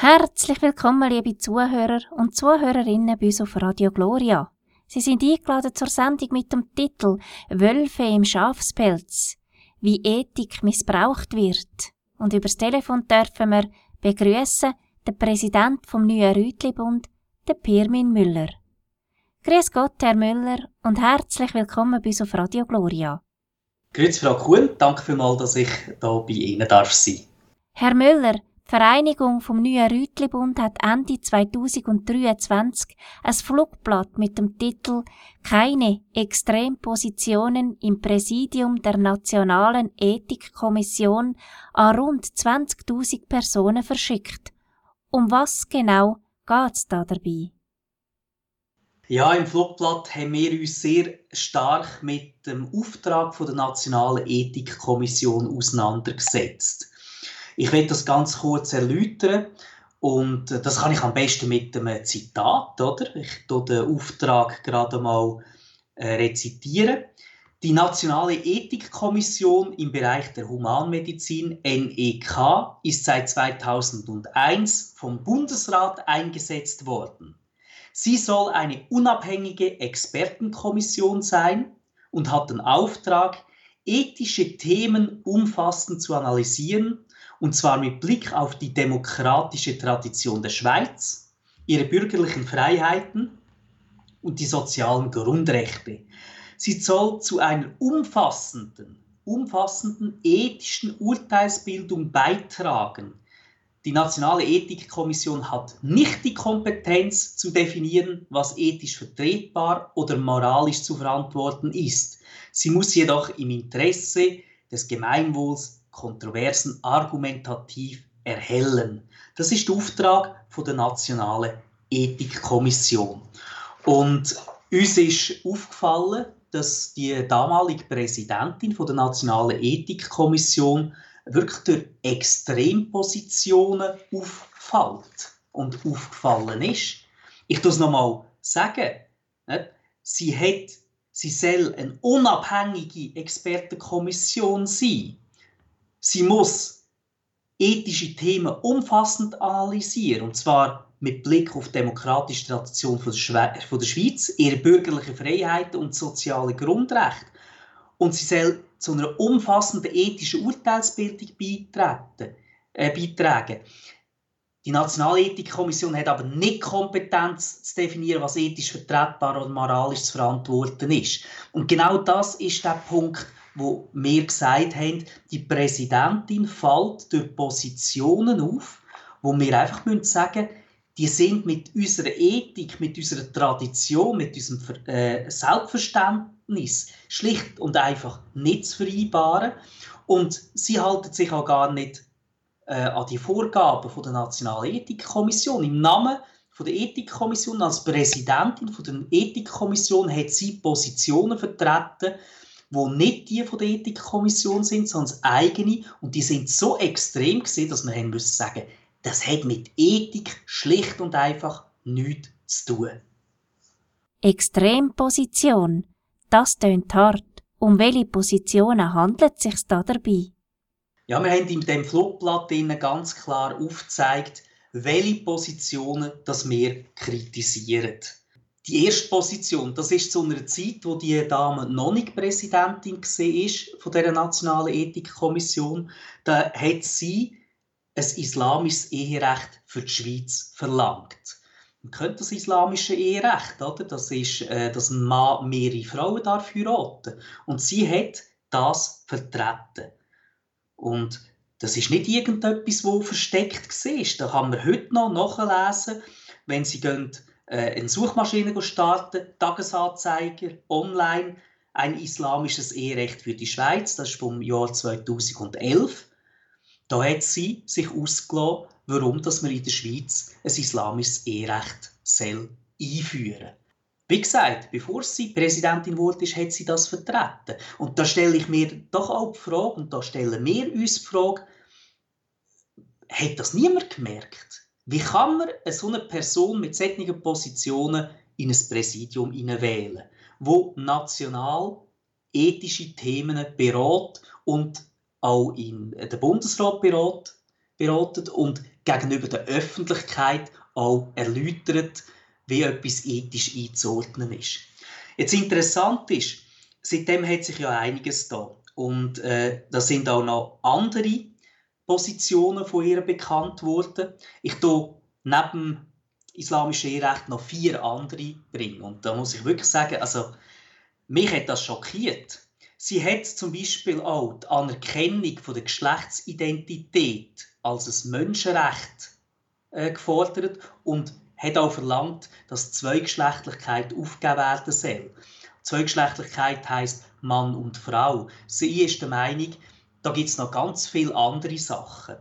Herzlich willkommen, liebe Zuhörer und Zuhörerinnen bei uns auf Radio Gloria. Sie sind eingeladen zur Sendung mit dem Titel Wölfe im Schafspelz, wie Ethik missbraucht wird. Und übers Telefon dürfen wir begrüßen den Präsident vom neuen Rütli-Bund, den Pirmin Müller. Grüß Gott, Herr Müller, und herzlich willkommen bei uns auf Radio Gloria. Grüß Frau Kuhn, danke vielmals, dass ich hier bei Ihnen darf sein. Herr Müller, die Vereinigung vom Neuen Rütli-Bund hat Ende 2023 ein Flugblatt mit dem Titel Keine Extrempositionen im Präsidium der Nationalen Ethikkommission an rund 20.000 Personen verschickt. Um was genau geht's da dabei? Ja, im Flugblatt haben wir uns sehr stark mit dem Auftrag der Nationalen Ethikkommission auseinandergesetzt. Ich werde das ganz kurz erläutern und das kann ich am besten mit einem Zitat, oder? Ich tue den Auftrag gerade mal äh, rezitieren. Die Nationale Ethikkommission im Bereich der Humanmedizin NEK ist seit 2001 vom Bundesrat eingesetzt worden. Sie soll eine unabhängige Expertenkommission sein und hat den Auftrag, ethische Themen umfassend zu analysieren, und zwar mit Blick auf die demokratische Tradition der Schweiz, ihre bürgerlichen Freiheiten und die sozialen Grundrechte. Sie soll zu einer umfassenden, umfassenden ethischen Urteilsbildung beitragen, die Nationale Ethikkommission hat nicht die Kompetenz zu definieren, was ethisch vertretbar oder moralisch zu verantworten ist. Sie muss jedoch im Interesse des Gemeinwohls Kontroversen argumentativ erhellen. Das ist der Auftrag von der Nationalen Ethikkommission. Und uns ist aufgefallen, dass die damalige Präsidentin von der Nationalen Ethikkommission wirklich durch Extrempositionen auffällt und aufgefallen ist. Ich muss es nochmal sagen. Sie, hat, sie soll eine unabhängige Expertenkommission sein. Sie muss ethische Themen umfassend analysieren, und zwar mit Blick auf die demokratische Tradition von der Schweiz, ihre bürgerlichen Freiheiten und soziale Grundrechte. Und sie soll zu einer umfassenden ethischen Urteilsbildung äh, beitragen. Die Nationale Ethikkommission hat aber nicht Kompetenz zu definieren, was ethisch vertretbar oder moralisch zu verantworten ist. Und genau das ist der Punkt, wo wir gesagt haben, die Präsidentin fällt durch Positionen auf, wo wir einfach sagen müssen, die sind mit unserer Ethik, mit unserer Tradition, mit unserem äh, Selbstverständnis schlicht und einfach nicht zu vereinbaren. Und sie halten sich auch gar nicht äh, an die Vorgaben von der Nationalen Ethikkommission. Im Namen von der Ethikkommission als Präsidentin von der Ethikkommission hat sie Positionen vertreten, wo nicht die von der Ethikkommission sind, sondern eigene. Und die sind so extrem gesehen, dass man haben müssen sagen, das hat mit Ethik schlicht und einfach nichts zu tun. Extremposition, das tönt hart. Um welche Positionen handelt es sich da dabei? Ja, wir haben in dem Flugblatt ganz klar aufgezeigt, welche Positionen das wir kritisieren. Die erste Position, das ist zu einer Zeit, wo die Dame noch nicht Präsidentin war von der Nationalen Ethikkommission. Da hat sie ein islamisches Eherecht für die Schweiz verlangt. Man kennt das islamische Eherecht, oder? Das ist, äh, dass ein Mann mehrere Frauen darf heiraten Und sie hat das vertreten. Und das ist nicht irgendetwas, wo versteckt war. Da kann man heute noch nachlesen, wenn Sie gehen, äh, eine Suchmaschine starten, Tagesanzeiger, online, ein islamisches Eherecht für die Schweiz, das ist vom Jahr 2011. Da hat sie sich ausgelassen, warum dass man in der Schweiz ein islamisches Eherecht soll einführen Wie gesagt, bevor sie Präsidentin wurde, hat sie das vertreten. Und da stelle ich mir doch auch die Frage, und da stellen wir uns die Frage, hat das niemand gemerkt? Wie kann man eine so eine Person mit solchen Positionen in ein Präsidium wählen, wo national ethische Themen berät und auch in der Bundesrat beraten und gegenüber der Öffentlichkeit auch erläutert, wie etwas ethisch einzuordnen ist. Jetzt interessant ist, seitdem hat sich ja einiges da und äh, da sind auch noch andere Positionen von ihr bekannt worden. Ich tue neben islamischen Eherecht noch vier andere bringen und da muss ich wirklich sagen, also mich hat das schockiert. Sie hat zum Beispiel auch die Anerkennung von der Geschlechtsidentität als ein Menschenrecht äh, gefordert und hat auch verlangt, dass Zweigeschlechtlichkeit aufgegeben werden soll. Zweigeschlechtlichkeit heißt Mann und Frau. Sie ist der Meinung, da gibt es noch ganz viele andere Sachen.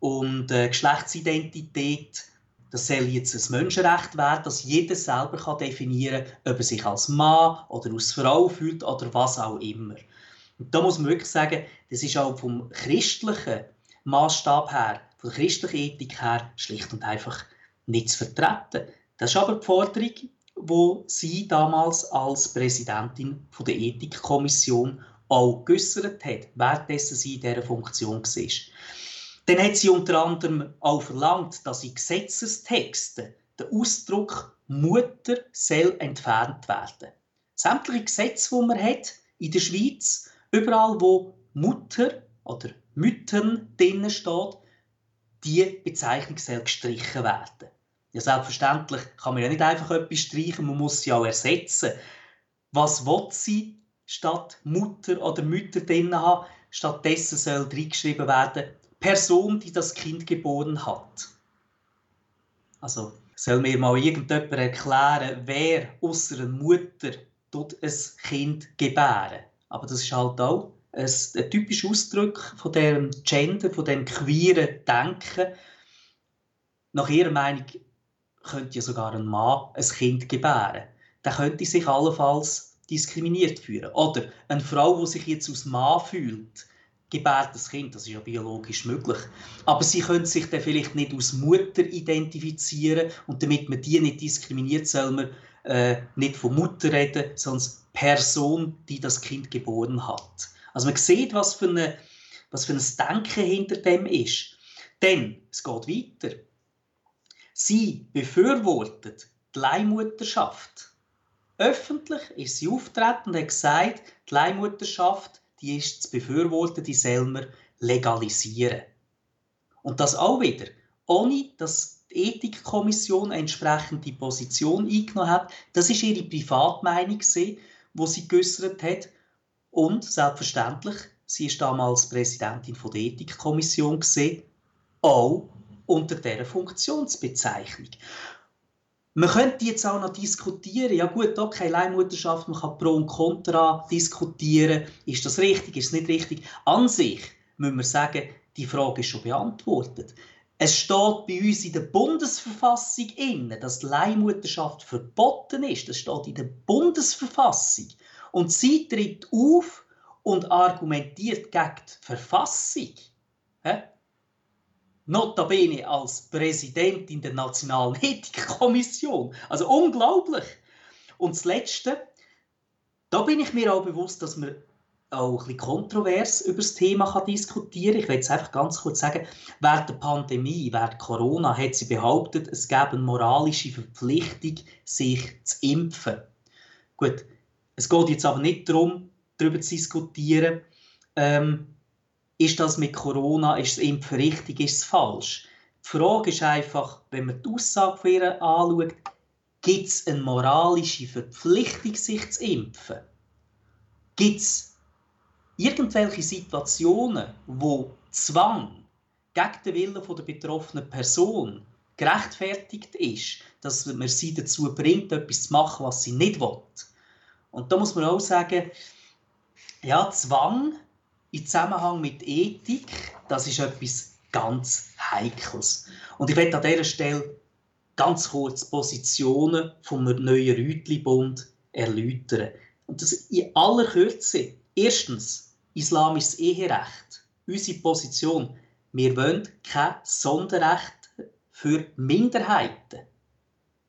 Und äh, Geschlechtsidentität, das soll jetzt ein Menschenrecht werden, dass jeder selber kann definieren kann, ob er sich als Mann oder als Frau fühlt oder was auch immer. Und da muss man wirklich sagen, das ist auch vom christlichen Maßstab her, von der christlichen Ethik her, schlicht und einfach nicht zu vertreten. Das ist aber die Forderung, die sie damals als Präsidentin der Ethikkommission auch geäußert hat, währenddessen sie in dieser Funktion war. Dann hat sie unter anderem auch verlangt, dass in Gesetzestexten der Ausdruck Mutter soll entfernt werden. Sämtliche Gesetze, die man hat in der Schweiz, überall wo Mutter oder Müttern drinnen steht, die Bezeichnung soll gestrichen werden. Ja, selbstverständlich kann man ja nicht einfach etwas streichen, man muss sie auch ersetzen. Was will sie statt Mutter oder Mütter drin haben? Stattdessen soll reingeschrieben werden, Person, die das Kind geboren hat. Also soll mir mal irgendjemand erklären, wer außer einer Mutter tut ein Kind gebären. Aber das ist halt auch ein, ein typischer Ausdruck von dem Gender, von dem queeren Denken. Nach ihrer Meinung könnte ja sogar ein Mann ein Kind gebären. Der könnte sich allenfalls diskriminiert fühlen. Oder eine Frau, die sich jetzt als Mann fühlt, gebärt das Kind, das ist ja biologisch möglich. Aber sie könnte sich dann vielleicht nicht als Mutter identifizieren und damit man die nicht diskriminiert, soll man äh, nicht von Mutter reden, sondern Person, die das Kind geboren hat. Also man sieht, was für, eine, was für ein Denken hinter dem ist. Denn es geht weiter. Sie befürwortet die Leihmutterschaft. Öffentlich ist sie auftreten und hat gesagt, die Leihmutterschaft die ist zu befürworten, die man legalisieren. Und das auch wieder, ohne dass die Ethikkommission eine entsprechende Position eingenommen hat. Das ist ihre Privatmeinung, die sie geäußert hat. Und selbstverständlich, sie ist damals Präsidentin der Ethikkommission, auch unter dieser Funktionsbezeichnung. Man könnte jetzt auch noch diskutieren, ja gut, okay, Leihmutterschaft, man kann Pro und Contra diskutieren, ist das richtig, ist es nicht richtig. An sich müssen wir sagen, die Frage ist schon beantwortet. Es steht bei uns in der Bundesverfassung inne, dass Leihmutterschaft verboten ist. Das steht in der Bundesverfassung. Und sie tritt auf und argumentiert gegen die Verfassung notabene als Präsidentin der Nationalen Ethikkommission. Also unglaublich. Und das Letzte, da bin ich mir auch bewusst, dass man auch ein bisschen kontrovers über das Thema kann diskutieren. Ich will jetzt einfach ganz kurz sagen, während der Pandemie, während Corona, hat sie behauptet, es gäbe eine moralische Verpflichtung, sich zu impfen. Gut, es geht jetzt aber nicht darum, darüber zu diskutieren, ähm, ist das mit Corona, ist das Impfen richtig, ist es falsch? Die Frage ist einfach, wenn man die Aussage von ihr anschaut, gibt es eine moralische Verpflichtung, sich zu impfen? Gibt es irgendwelche Situationen, wo Zwang gegen den Willen der betroffenen Person gerechtfertigt ist, dass man sie dazu bringt, etwas zu machen, was sie nicht will? Und da muss man auch sagen, ja, Zwang im Zusammenhang mit Ethik, das ist etwas ganz Heikles. Und ich werde an dieser Stelle ganz kurz Positionen vom neuen Rütli-Bund erläutern. Und das in aller Kürze. Erstens, islamisches Eherecht. Unsere Position. Wir wollen kein Sonderrecht für Minderheiten.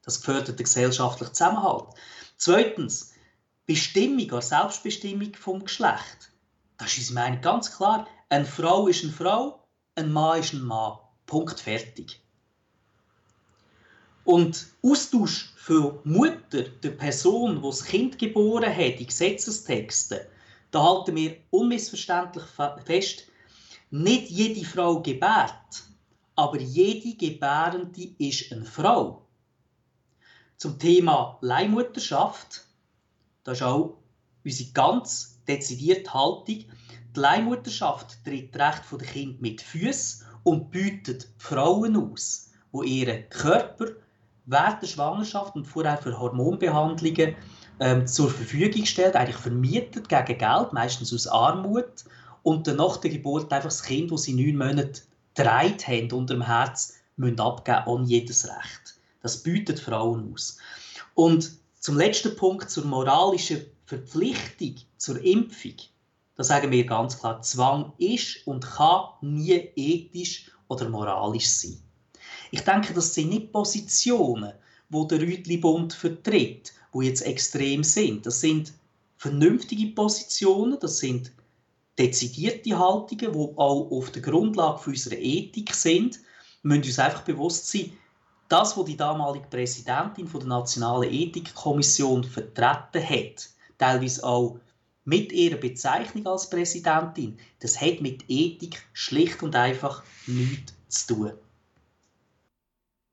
Das gefördert den gesellschaftlichen Zusammenhalt. Zweitens, Bestimmung oder Selbstbestimmung vom Geschlecht. Das ist Meinung ganz klar. Eine Frau ist eine Frau, ein Mann ist ein Mann. Punkt fertig. Und Austausch für Mutter, der Person, die das Kind geboren hat, in Gesetzestexten, da halten wir unmissverständlich fest, nicht jede Frau gebärt, aber jede Gebärende ist eine Frau. Zum Thema Leihmutterschaft, da ist auch unsere ganz dezidierte Haltung, die Leihmutterschaft tritt Recht der Kind mit Füßen und bietet Frauen aus, die ihren Körper während der Schwangerschaft und vorher für Hormonbehandlungen ähm, zur Verfügung stellt, eigentlich vermietet gegen Geld, meistens aus Armut, und dann nach der Geburt einfach das Kind, das sie neun Monate dreit haben unter dem Herz, müssen abgeben ohne jedes Recht. Das bietet Frauen aus. Und zum letzten Punkt zur moralischen Verpflichtung zur Impfung. Da sagen wir ganz klar, Zwang ist und kann nie ethisch oder moralisch sein. Ich denke, das sind nicht Positionen, wo der Rütli-Bund vertritt, wo jetzt extrem sind. Das sind vernünftige Positionen, das sind dezidierte Haltungen, die auch auf der Grundlage unserer Ethik sind. Wir müssen uns einfach bewusst sein, das, was die damalige Präsidentin der Nationalen Ethikkommission vertreten hat, teilweise auch mit ihrer Bezeichnung als Präsidentin, das hat mit Ethik schlicht und einfach nichts zu tun.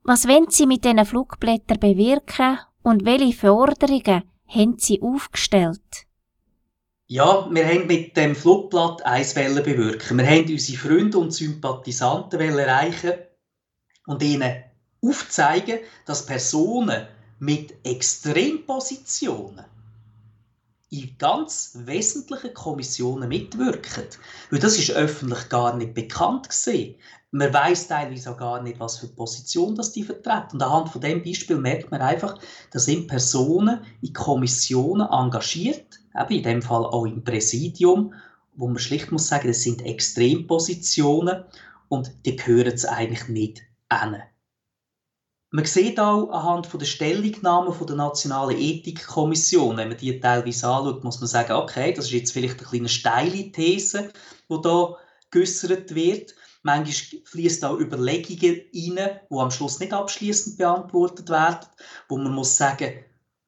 Was wollen Sie mit diesen Flugblättern bewirken und welche Forderungen haben Sie aufgestellt? Ja, wir haben mit dem Flugblatt eins bewirken. Wir haben unsere Freunde und Sympathisanten erreichen und ihnen aufzeigen, dass Personen mit Extrempositionen in ganz wesentlichen Kommissionen mitwirken. Weil das ist öffentlich gar nicht bekannt gesehen man weiß teilweise auch gar nicht, was für Position das die vertreten. Und anhand von dem Beispiel merkt man einfach, da sind Personen in Kommissionen engagiert, eben in dem Fall auch im Präsidium, wo man schlicht muss sagen, das sind Extrempositionen und die gehören es eigentlich nicht an. Man sieht auch anhand der Stellungnahmen der Nationalen Ethikkommission, wenn man die teilweise anschaut, muss man sagen, okay, das ist jetzt vielleicht eine kleine steile These, die da geäußert wird. Manchmal fließt auch Überlegungen rein, die am Schluss nicht abschließend beantwortet werden, wo man muss sagen,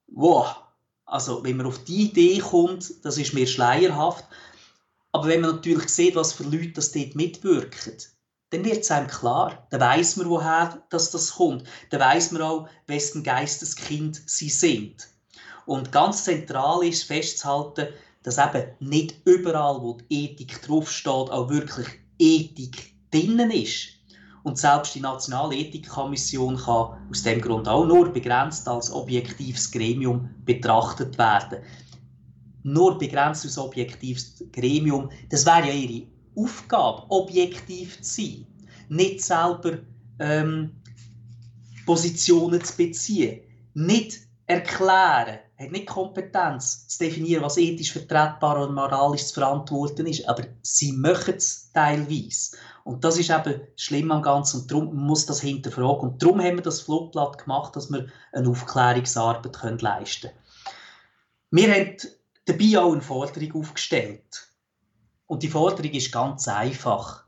wow, also wenn man auf die Idee kommt, das ist mir schleierhaft. Aber wenn man natürlich sieht, was für Leute das dort mitwirken, dann wird es einem klar. Dann weiß man, woher das, das kommt. Dann weiß man auch, wessen Geisteskind sie sind. Und ganz zentral ist festzuhalten, dass eben nicht überall, wo die Ethik draufsteht, auch wirklich Ethik drinnen ist. Und selbst die Nationale Ethikkommission kann aus dem Grund auch nur begrenzt als objektives Gremium betrachtet werden. Nur begrenzt als objektives Gremium, das wäre ja ihre Aufgabe, objektiv zu sein. Nicht selber ähm, Positionen zu beziehen. Nicht erklären, hat nicht Kompetenz zu definieren, was ethisch vertretbar und moralisch zu verantworten ist, aber sie machen es teilweise. Und das ist eben schlimm am Ganzen und darum muss das hinterfragen. Und darum haben wir das Flugblatt gemacht, dass wir eine Aufklärungsarbeit leisten können. Wir haben dabei auch eine Forderung aufgestellt. Und die Forderung ist ganz einfach.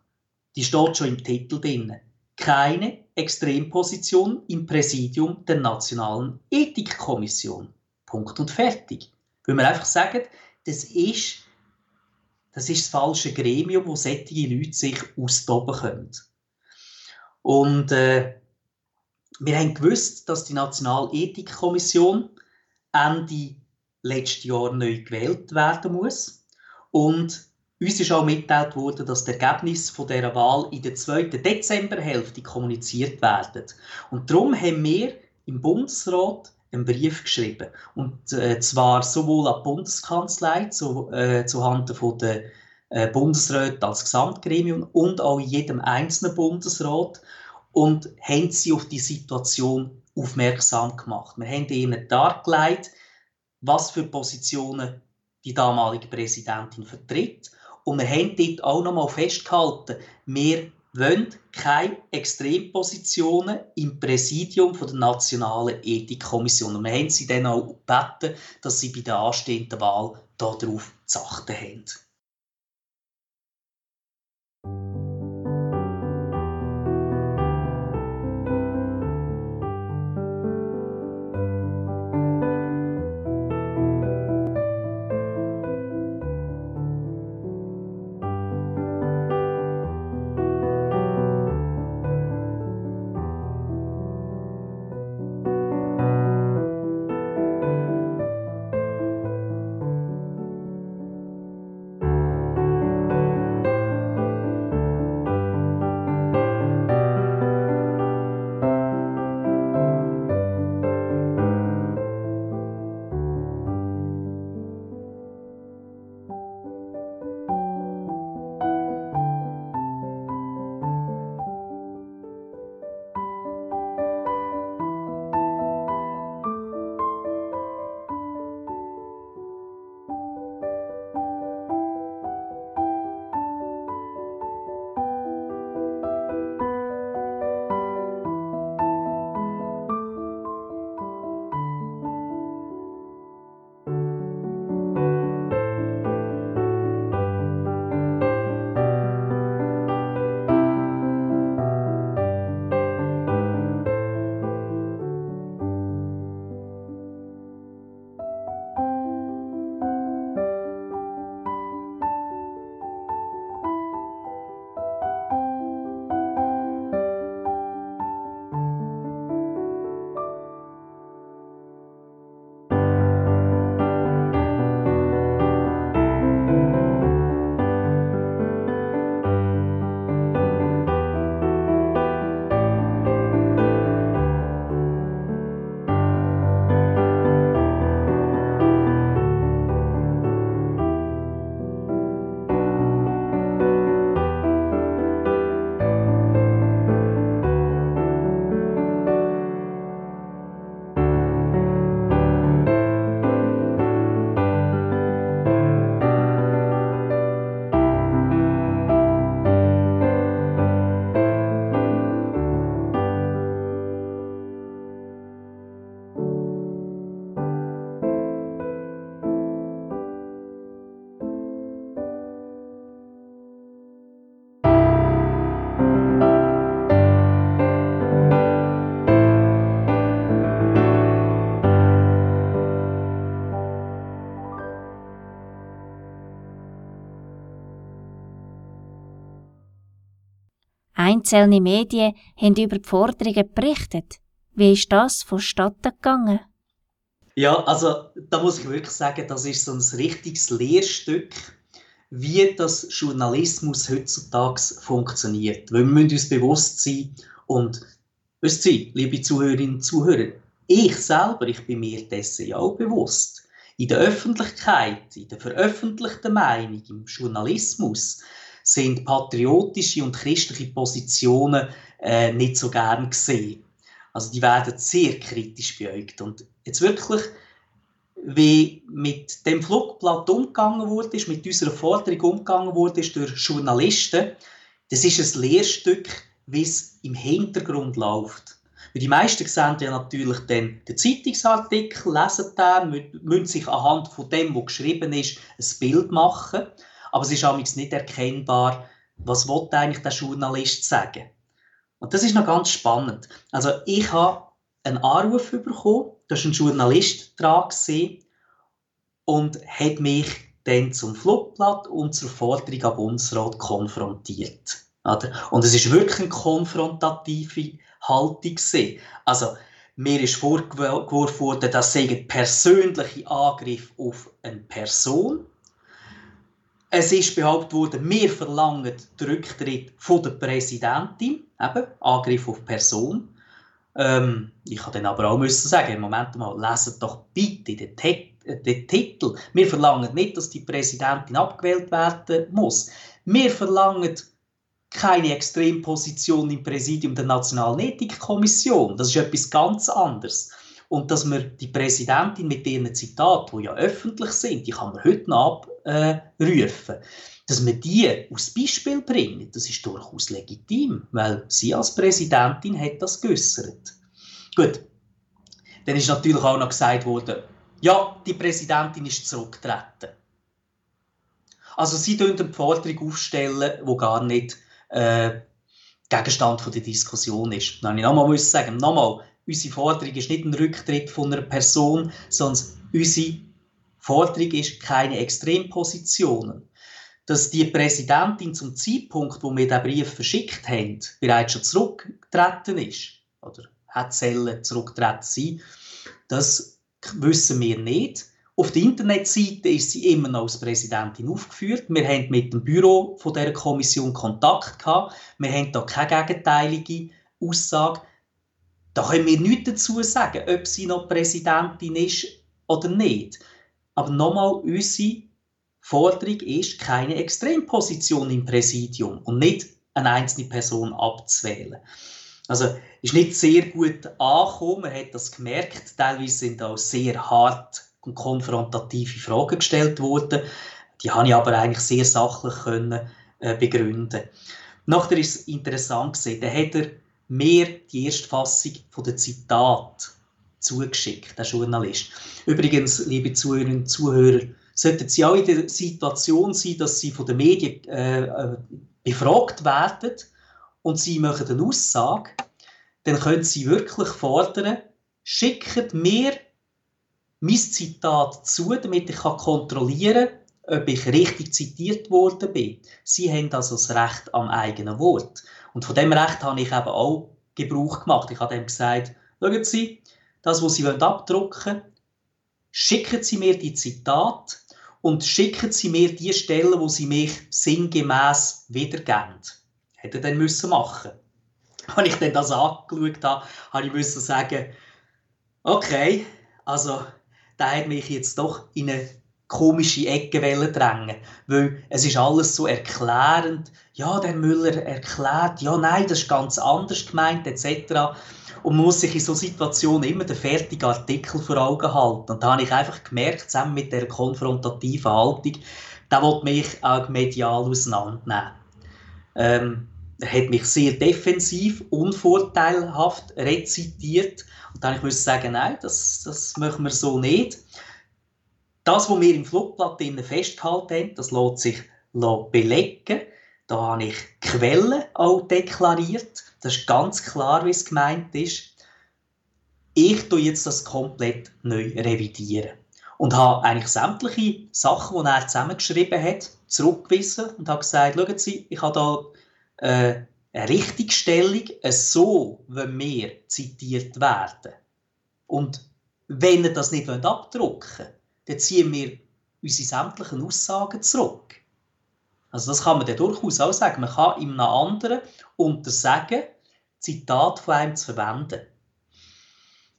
Die steht schon im Titel drin. Keine Extremposition im Präsidium der Nationalen Ethikkommission. Punkt und fertig. Weil wir einfach sagen, das ist das ist das falsche Gremium, wo solche Leute sich austoben können. Und äh, wir haben gewusst, dass die Nationale Ethikkommission Ende letztes Jahr neu gewählt werden muss. Und uns ist auch mitgeteilt worden, dass das Ergebnis von dieser Wahl in der zweiten Dezemberhälfte kommuniziert werden. Und darum haben wir im Bundesrat einen Brief geschrieben. Und äh, zwar sowohl an die Bundeskanzlei, zu, äh, zuhanden von der äh, als Gesamtgremium und auch jedem einzelnen Bundesrat und haben sie auf die Situation aufmerksam gemacht. Wir haben ihnen dargelegt, was für Positionen die damalige Präsidentin vertritt. Und wir haben dort auch noch mal festgehalten, wir wollen keine Extrempositionen im Präsidium der Nationalen Ethikkommission. Und wir haben sie dann auch gebeten, dass sie bei der anstehenden Wahl darauf zu achten haben. Offizielle Medien haben über die Forderungen berichtet. Wie ist das vonstatten gegangen? Ja, also da muss ich wirklich sagen, das ist so ein richtiges Lehrstück, wie das Journalismus heutzutage funktioniert. Weil wir müssen uns bewusst sein und wisst ihr, liebe Zuhörerinnen und Zuhörer, ich selber, ich bin mir dessen ja auch bewusst. In der Öffentlichkeit, in der veröffentlichten Meinung, im Journalismus sind patriotische und christliche Positionen äh, nicht so gern gesehen. Also die werden sehr kritisch beäugt. Und jetzt wirklich, wie mit dem Flugblatt umgegangen wurde, mit unserer Forderung umgegangen wurde durch Journalisten, das ist ein Lehrstück, wie es im Hintergrund läuft. Weil die meisten sehen ja natürlich dann den Zeitungsartikel, lesen den, müssen sich anhand von dem, was geschrieben ist, ein Bild machen. Aber es ist amigs nicht erkennbar, was eigentlich der Journalist sagen. Und das ist noch ganz spannend. Also ich habe einen Anruf bekommen, da war ein Journalist dran und hat mich dann zum Flugblatt und zur Forderung am Bundesrat konfrontiert. Und es ist wirklich eine konfrontative Haltung. Also, mir ist vorgeworfen worden, das sei ein persönlicher Angriff auf eine Person. Es ist behauptet worden, wir verlangen den Rücktritt von der Präsidentin, eben Angriff auf Person. Ähm, ich kann dann aber auch müssen sagen, Moment mal, leset doch bitte den, den Titel. Wir verlangen nicht, dass die Präsidentin abgewählt werden muss. Wir verlangen keine Extremposition im Präsidium der Nationalen Ethikkommission. Das ist etwas ganz anderes. Und dass wir die Präsidentin mit ihren Zitaten, die ja öffentlich sind, die kann man heute noch abrufen, dass wir die als Beispiel bringen, das ist durchaus legitim, weil sie als Präsidentin hat das geäußert. Gut, dann ist natürlich auch noch gesagt worden, ja, die Präsidentin ist zurückgetreten. Also sie stellen eine Forderung aufstellen, die gar nicht äh, Gegenstand von der Diskussion ist. Dann ich nochmal sagen, nochmal, unsere Forderung ist nicht ein Rücktritt von einer Person, sondern unsere Forderung ist keine Extrempositionen. Dass die Präsidentin zum Zeitpunkt, wo wir den Brief verschickt haben, bereits schon zurückgetreten ist, oder hat Zellen zurückgetreten sein, das wissen wir nicht. Auf der Internetseite ist sie immer noch als Präsidentin aufgeführt. Wir haben mit dem Büro von der Kommission Kontakt gehabt. Wir haben da keine gegenteilige Aussage. Da können wir nichts dazu sagen, ob sie noch Präsidentin ist oder nicht. Aber nochmal, unsere Forderung ist, keine Extremposition im Präsidium und nicht eine einzelne Person abzuwählen. Also ist nicht sehr gut angekommen, man hat das gemerkt. Teilweise sind auch sehr hart und konfrontative Fragen gestellt worden. Die habe ich aber eigentlich sehr sachlich können, äh, begründen. Nachher ist es interessant gesehen, da hat er mir die erste Fassung von der Zitat zugeschickt, der Journalist. Übrigens, liebe Zuhörerinnen und Zuhörer, sollten Sie auch in der Situation sein, dass Sie von den Medien äh, äh, befragt werden und Sie machen eine Aussage, dann können Sie wirklich fordern, schickt mir mein Zitat zu, damit ich kontrollieren kann, ob ich richtig zitiert worden bin. Sie haben also das Recht am eigenen Wort. Und von dem Recht habe ich eben auch Gebrauch gemacht. Ich habe dem gesagt, schauen Sie, das, was Sie abdrucken wollen, schicken Sie mir die Zitate und schicken Sie mir die Stellen, wo Sie mich sinngemäß wiedergeben. Hätte er dann müssen machen. Als ich dann das angeschaut habe, habe ich müssen sagen, okay, also der hat mich jetzt doch in eine komische Ecke drängen weil es ist alles so erklärend. Ja, der Müller erklärt, ja, nein, das ist ganz anders gemeint, etc. Und man muss sich in so Situationen immer den fertigen Artikel vor Augen halten. Und da habe ich einfach gemerkt, zusammen mit der konfrontativen Haltung, der will mich auch medial auseinandernehmen. Ähm, er hat mich sehr defensiv, unvorteilhaft rezitiert und dann musste ich sagen, nein, das, das machen wir so nicht. Das, was wir im Flugblatt festgehalten haben, das lässt sich belegen. Da habe ich Quellen auch deklariert. Das ist ganz klar, wie es gemeint ist. Ich tue jetzt das komplett neu revidieren und habe eigentlich sämtliche Sachen, die er zusammengeschrieben hat, zurückgewiesen und habe gesagt, schauen Sie, ich habe da äh, eine Richtigstellung, so wenn wir zitiert werden. Und wenn ihr das nicht abdrucken wollt, dann ziehen wir unsere sämtlichen Aussagen zurück. Also das kann man dann durchaus auch sagen. Man kann in einem anderen untersagen, Zitat von einem zu verwenden.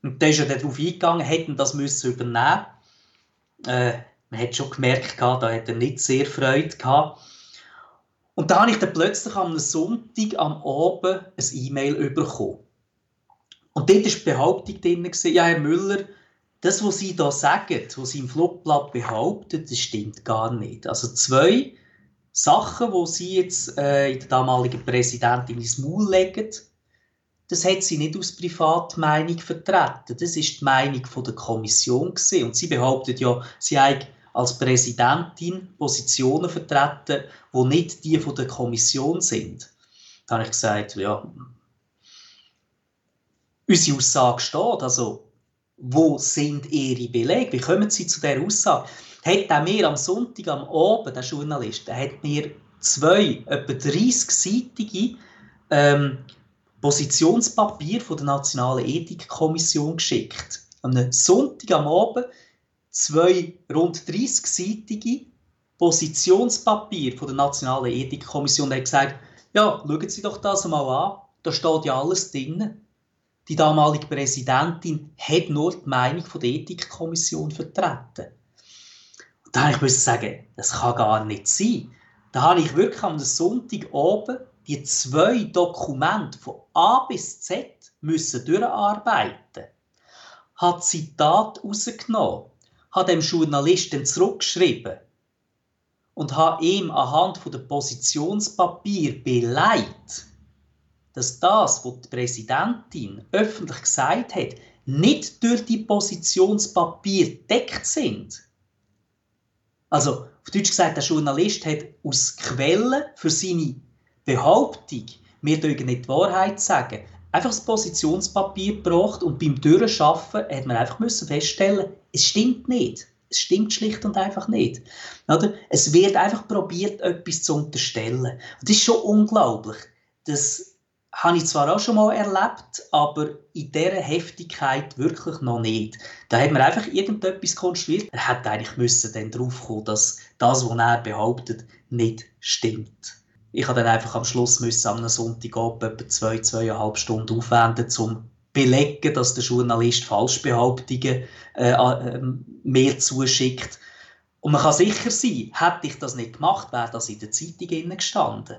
Und da ist er darauf eingegangen, hätten das müssen übernehmen äh, Man hat schon gemerkt, da hat er nicht sehr Freude gehabt. Und da habe ich dann plötzlich am Sonntag am Abend ein E-Mail bekommen. Und dort war die Behauptung drin, ja, Herr Müller, das, was Sie da sagen, was Sie im Flugblatt behaupten, das stimmt gar nicht. Also zwei Sachen, die Sie jetzt äh, in der damaligen Präsidentin ins Maul legen, das hat sie nicht aus Privatmeinung vertreten. Das ist die Meinung der Kommission gewesen. Und sie behauptet ja, sie habe als Präsidentin Positionen vertreten, die nicht die von der Kommission sind. Da habe ich gesagt, ja, unsere Aussage steht. Also, wo sind Ihre Belege? Wie kommen Sie zu dieser Aussage? Hat mir am Sonntag am Abend, der Journalist, der hat mir zwei, etwa 30-seitige ähm, Positionspapier von der Nationalen Ethikkommission geschickt. Am Sonntag am Abend zwei rund 30-seitige Positionspapier von der Nationalen Ethikkommission. Er hat gesagt, ja, schauen Sie doch das mal an, da steht ja alles drin. Die damalige Präsidentin hat nur die Meinung von der Ethikkommission vertreten. Und da musste ich sagen, das kann gar nicht sein. Da habe ich wirklich am Sonntagabend die zwei Dokumente von A bis Z müssen durcharbeiten. Hat Zitat rausgenommen, hat dem Journalisten zurückgeschrieben und hat ihm anhand von der Positionspapier beleidigt, dass das, was die Präsidentin öffentlich gesagt hat, nicht durch die Positionspapier deckt sind. Also, auf Deutsch gesagt, der Journalist hat aus Quellen für seine Behauptung, wir dürfen nicht die Wahrheit sagen, einfach das Positionspapier gebracht und beim Durchschaffen hat man einfach müssen feststellen, es stimmt nicht. Es stimmt schlicht und einfach nicht. Oder? Es wird einfach probiert, etwas zu unterstellen. Und das ist schon unglaublich. Das habe ich zwar auch schon mal erlebt, aber in dieser Heftigkeit wirklich noch nicht. Da hat man einfach irgendetwas konstruiert. Er hätte eigentlich müssen dann drauf kommen, dass das, was er behauptet, nicht stimmt ich habe dann einfach am Schluss müssen, am Sonntagabend etwa zwei, zweieinhalb Stunden aufwenden, um belegen, dass der Journalist Falschbehauptungen äh, äh, mir zuschickt. Und man kann sicher sein, hätte ich das nicht gemacht, wäre das in der Zeitung gestanden.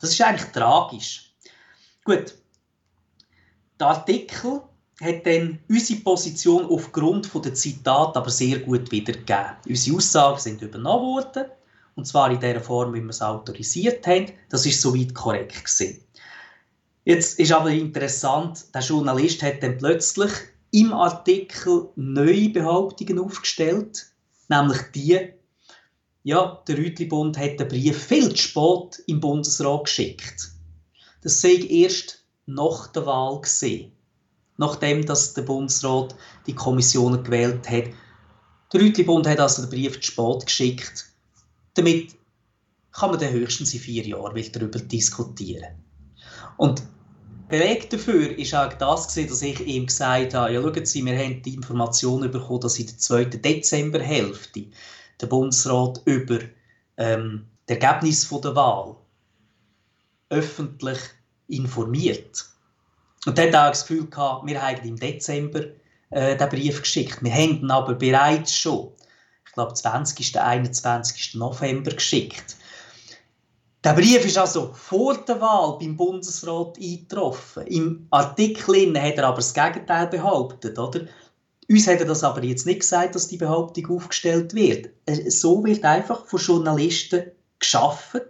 Das ist eigentlich tragisch. Gut, der Artikel hat dann unsere Position aufgrund der Zitate aber sehr gut wiedergegeben. Unsere Aussagen sind übernommen worden und zwar in der Form, wie wir es autorisiert haben. Das ist soweit korrekt gewesen. Jetzt ist aber interessant, der Journalist hat dann plötzlich im Artikel neue Behauptungen aufgestellt, nämlich die, ja, der Rütli-Bund hat den Brief viel zu spät im Bundesrat geschickt. Das sei erst nach der Wahl gesehen, nachdem dass der Bundesrat die Kommissionen gewählt hat. Der Rütli-Bund hat also den Brief zu spät geschickt damit kann man dann höchstens in vier Jahren darüber diskutieren. Und Beleg dafür ist auch das, dass ich ihm gesagt habe, ja, schauen Sie, wir haben die Information bekommen, dass in der zweiten Dezemberhälfte der Bundesrat über ähm, das Ergebnis der Wahl öffentlich informiert. Und er hat auch das Gefühl gehabt, wir haben im Dezember äh, den Brief geschickt. Wir haben ihn aber bereits schon glaube 20. 21. November geschickt. Der Brief ist also vor der Wahl beim Bundesrat eingetroffen. Im Artikel hat er aber das Gegenteil behauptet, oder? Uns hat er das aber jetzt nicht gesagt, dass die Behauptung aufgestellt wird. So wird einfach von Journalisten geschaffen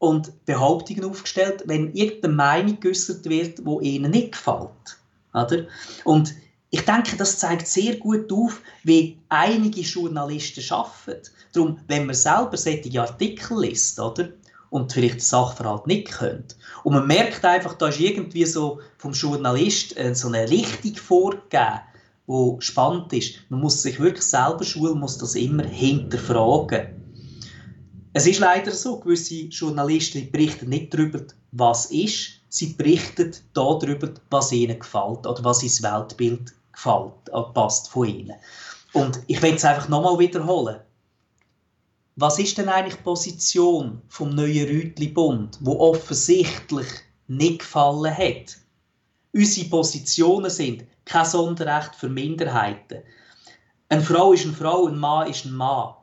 und Behauptungen aufgestellt, wenn irgendeine Meinung geäußert wird, die ihnen nicht gefällt. Oder? Und ich denke, das zeigt sehr gut auf, wie einige Journalisten arbeiten. Darum, wenn man selber solche Artikel liest, oder? Und vielleicht den Sachverhalt nicht kennt. Und man merkt einfach, da ist irgendwie so vom Journalist äh, so eine Richtung vorgegeben, die spannend ist. Man muss sich wirklich selber schulen, muss das immer hinterfragen. Es ist leider so, gewisse Journalisten berichten nicht darüber, was ist, Sie berichten darüber, was ihnen gefällt oder was ins Weltbild gefällt, äh, passt von ihnen. Und ich will es einfach nochmal wiederholen. Was ist denn eigentlich die Position vom neuen Rütli-Bund, wo offensichtlich nicht gefallen hat? Unsere Positionen sind kein Sonderrecht für Minderheiten. Eine Frau ist eine Frau, ein Mann ist ein Mann.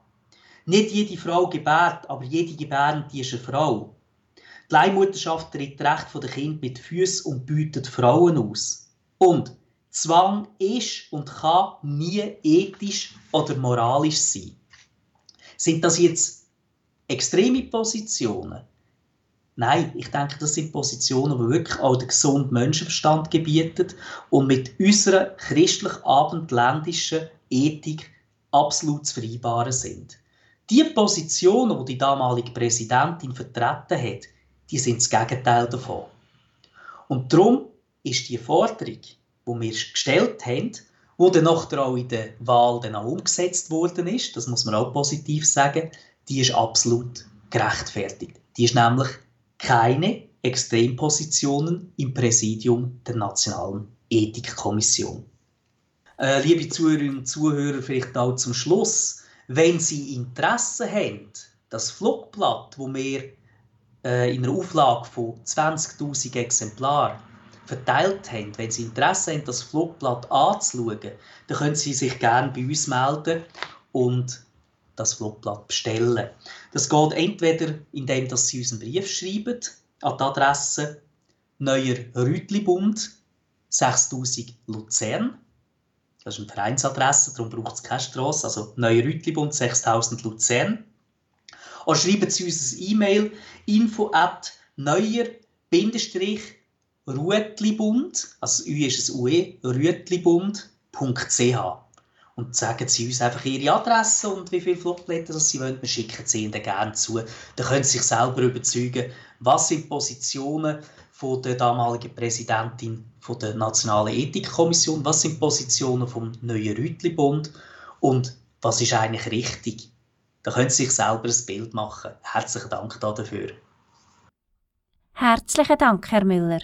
Nicht jede Frau gebärt, aber jede Gebärende ist eine Frau. Die Leihmutterschaft tritt Recht der Kind mit Füßen und bietet Frauen aus. Und Zwang ist und kann nie ethisch oder moralisch sein. Sind das jetzt extreme Positionen? Nein, ich denke, das sind Positionen, die wirklich auch den gesunden Menschenverstand gebieten und mit unserer christlich-abendländischen Ethik absolut zu vereinbaren sind. Die Positionen, die die damalige Präsidentin vertreten hat, die sind das Gegenteil davon. Und darum ist die Forderung, die wir gestellt haben, wo dann nachher auch in der Wahl dann auch umgesetzt worden ist, das muss man auch positiv sagen, die ist absolut gerechtfertigt. Die ist nämlich keine Extrempositionen im Präsidium der Nationalen Ethikkommission. Äh, liebe Zuhörerinnen und Zuhörer, vielleicht auch zum Schluss, wenn Sie Interesse haben, das Flugblatt, wo wir äh, in einer Auflage von 20.000 Exemplaren verteilt haben, wenn Sie Interesse haben, das Flugblatt anzuschauen, dann können Sie sich gerne bei uns melden und das Flugblatt bestellen. Das geht entweder, indem Sie uns einen Brief schreiben an die Adresse Neuer Rütlibund 6000 Luzern. Das ist eine Vereinsadresse, darum braucht es keine Strasse. Also Neuer Rütlibund 6000 Luzern. Oder schreiben Sie uns ein E-Mail info at neuer-rütlibund, also Ü ist ein UE, rütlibund.ch und sagen Sie uns einfach Ihre Adresse und wie viele Flugblätter Sie wollen. Wir schicken sie Ihnen gerne zu. Dann können Sie sich selber überzeugen, was sind Positionen von der damaligen Präsidentin von der Nationalen Ethikkommission, was sind die Positionen vom neuen Rütli-Bund und was ist eigentlich richtig. Da können Sie sich selber ein Bild machen. Herzlichen Dank dafür. Herzlichen Dank, Herr Müller.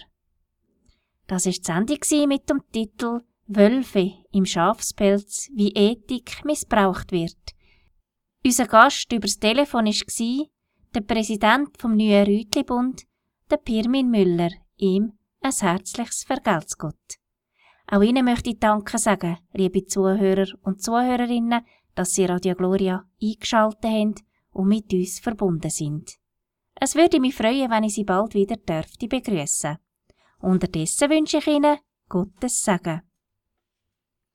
Das war die Sendung mit dem Titel Wölfe im Schafspelz, wie Ethik missbraucht wird. Unser Gast übers Telefon war der Präsident vom neuen Rütli-Bund, der Pirmin Müller, ihm ein herzliches Vergelt's Gott. Auch Ihnen möchte ich Danke sagen, liebe Zuhörer und Zuhörerinnen, dass Sie Radio Gloria eingeschaltet haben und mit uns verbunden sind. Es würde mich freuen, wenn ich Sie bald wieder dürfte. Unterdessen wünsche ich Ihnen Gottes Segen.